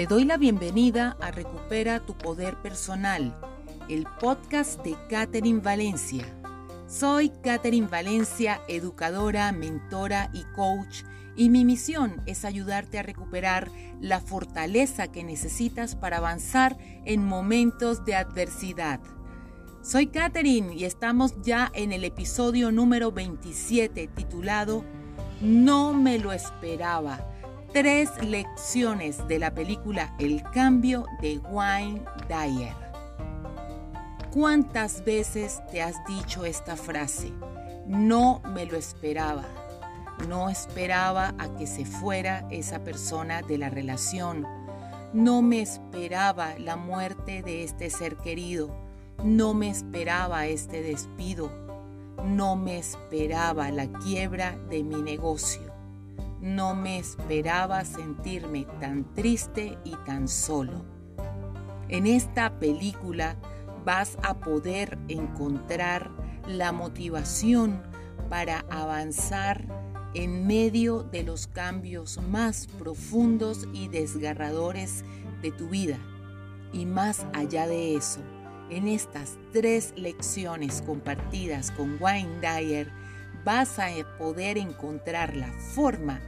Te doy la bienvenida a Recupera tu Poder Personal, el podcast de Catherine Valencia. Soy Catherine Valencia, educadora, mentora y coach, y mi misión es ayudarte a recuperar la fortaleza que necesitas para avanzar en momentos de adversidad. Soy Catherine y estamos ya en el episodio número 27 titulado No me lo esperaba tres lecciones de la película El cambio de Wayne Dyer. ¿Cuántas veces te has dicho esta frase? No me lo esperaba. No esperaba a que se fuera esa persona de la relación. No me esperaba la muerte de este ser querido. No me esperaba este despido. No me esperaba la quiebra de mi negocio. No me esperaba sentirme tan triste y tan solo. En esta película vas a poder encontrar la motivación para avanzar en medio de los cambios más profundos y desgarradores de tu vida. Y más allá de eso, en estas tres lecciones compartidas con Wayne Dyer, vas a poder encontrar la forma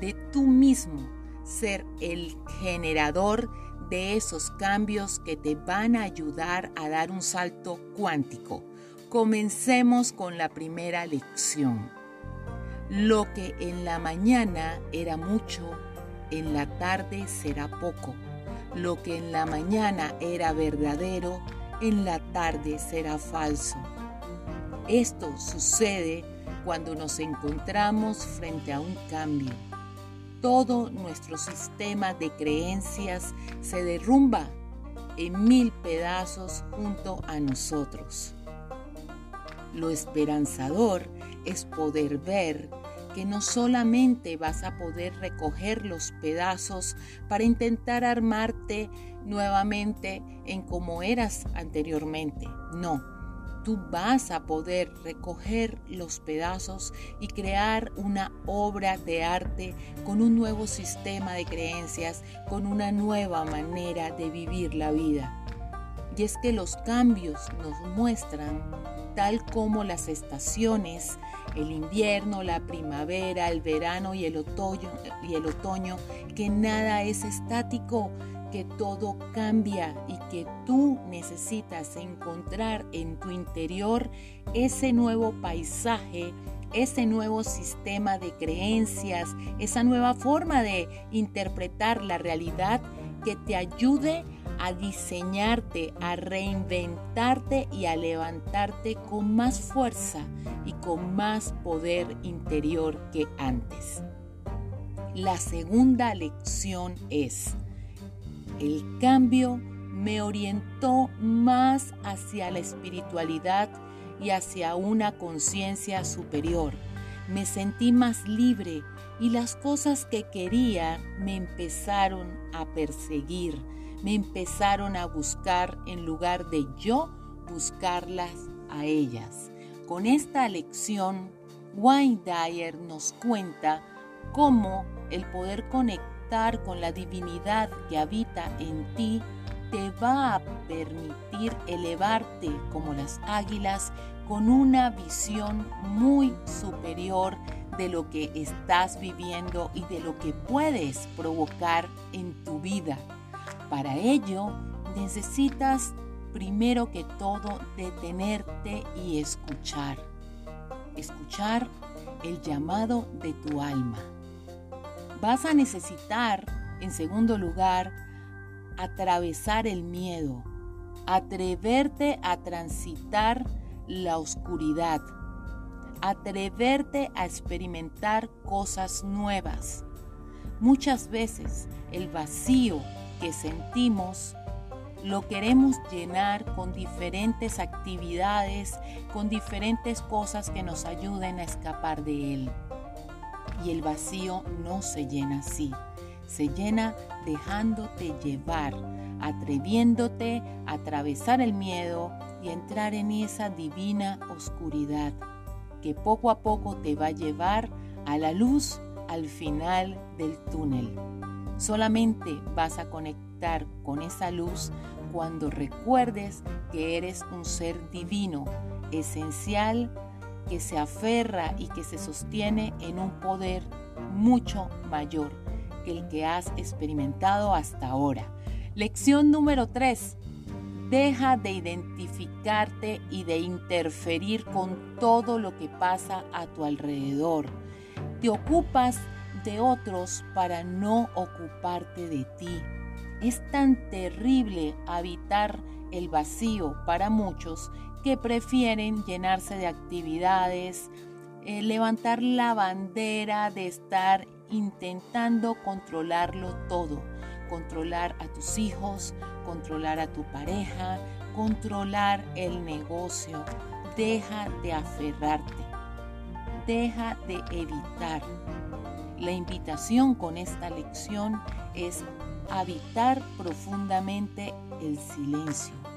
de tú mismo ser el generador de esos cambios que te van a ayudar a dar un salto cuántico. Comencemos con la primera lección. Lo que en la mañana era mucho, en la tarde será poco. Lo que en la mañana era verdadero, en la tarde será falso. Esto sucede cuando nos encontramos frente a un cambio todo nuestro sistema de creencias se derrumba en mil pedazos junto a nosotros. Lo esperanzador es poder ver que no solamente vas a poder recoger los pedazos para intentar armarte nuevamente en como eras anteriormente, no tú vas a poder recoger los pedazos y crear una obra de arte con un nuevo sistema de creencias, con una nueva manera de vivir la vida. Y es que los cambios nos muestran, tal como las estaciones, el invierno, la primavera, el verano y el otoño, y el otoño que nada es estático, que todo cambia y que tú necesitas encontrar en tu interior ese nuevo paisaje, ese nuevo sistema de creencias, esa nueva forma de interpretar la realidad que te ayude a diseñarte, a reinventarte y a levantarte con más fuerza y con más poder interior que antes. La segunda lección es, el cambio me orientó más hacia la espiritualidad y hacia una conciencia superior. Me sentí más libre y las cosas que quería me empezaron a perseguir, me empezaron a buscar en lugar de yo buscarlas a ellas. Con esta lección, Wayne Dyer nos cuenta cómo el poder conectar con la divinidad que habita en ti te va a permitir elevarte como las águilas con una visión muy superior de lo que estás viviendo y de lo que puedes provocar en tu vida. Para ello necesitas primero que todo detenerte y escuchar. Escuchar el llamado de tu alma vas a necesitar, en segundo lugar, atravesar el miedo, atreverte a transitar la oscuridad, atreverte a experimentar cosas nuevas. Muchas veces el vacío que sentimos lo queremos llenar con diferentes actividades, con diferentes cosas que nos ayuden a escapar de él. Y el vacío no se llena así, se llena dejándote llevar, atreviéndote a atravesar el miedo y entrar en esa divina oscuridad que poco a poco te va a llevar a la luz al final del túnel. Solamente vas a conectar con esa luz cuando recuerdes que eres un ser divino, esencial, que se aferra y que se sostiene en un poder mucho mayor que el que has experimentado hasta ahora. Lección número 3. Deja de identificarte y de interferir con todo lo que pasa a tu alrededor. Te ocupas de otros para no ocuparte de ti. Es tan terrible habitar el vacío para muchos que prefieren llenarse de actividades, eh, levantar la bandera de estar intentando controlarlo todo, controlar a tus hijos, controlar a tu pareja, controlar el negocio. Deja de aferrarte, deja de evitar. La invitación con esta lección es habitar profundamente el silencio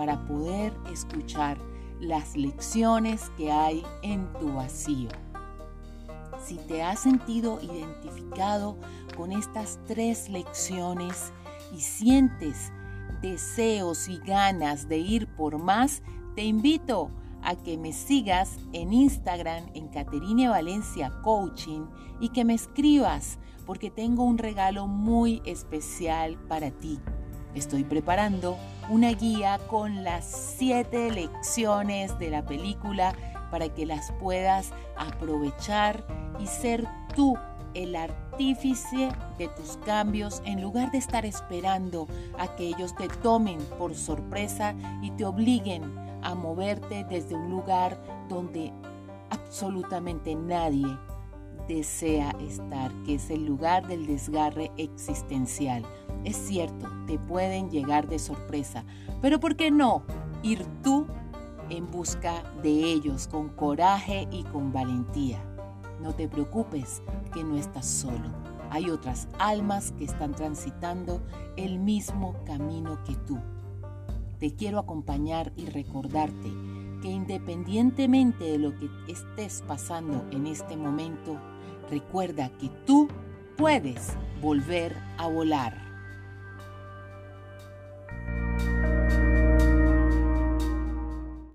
para poder escuchar las lecciones que hay en tu vacío. Si te has sentido identificado con estas tres lecciones y sientes deseos y ganas de ir por más, te invito a que me sigas en Instagram en Caterine Valencia Coaching y que me escribas porque tengo un regalo muy especial para ti. Estoy preparando una guía con las siete lecciones de la película para que las puedas aprovechar y ser tú el artífice de tus cambios en lugar de estar esperando a que ellos te tomen por sorpresa y te obliguen a moverte desde un lugar donde absolutamente nadie desea estar, que es el lugar del desgarre existencial. Es cierto, te pueden llegar de sorpresa, pero ¿por qué no ir tú en busca de ellos con coraje y con valentía? No te preocupes que no estás solo. Hay otras almas que están transitando el mismo camino que tú. Te quiero acompañar y recordarte que independientemente de lo que estés pasando en este momento, recuerda que tú puedes volver a volar.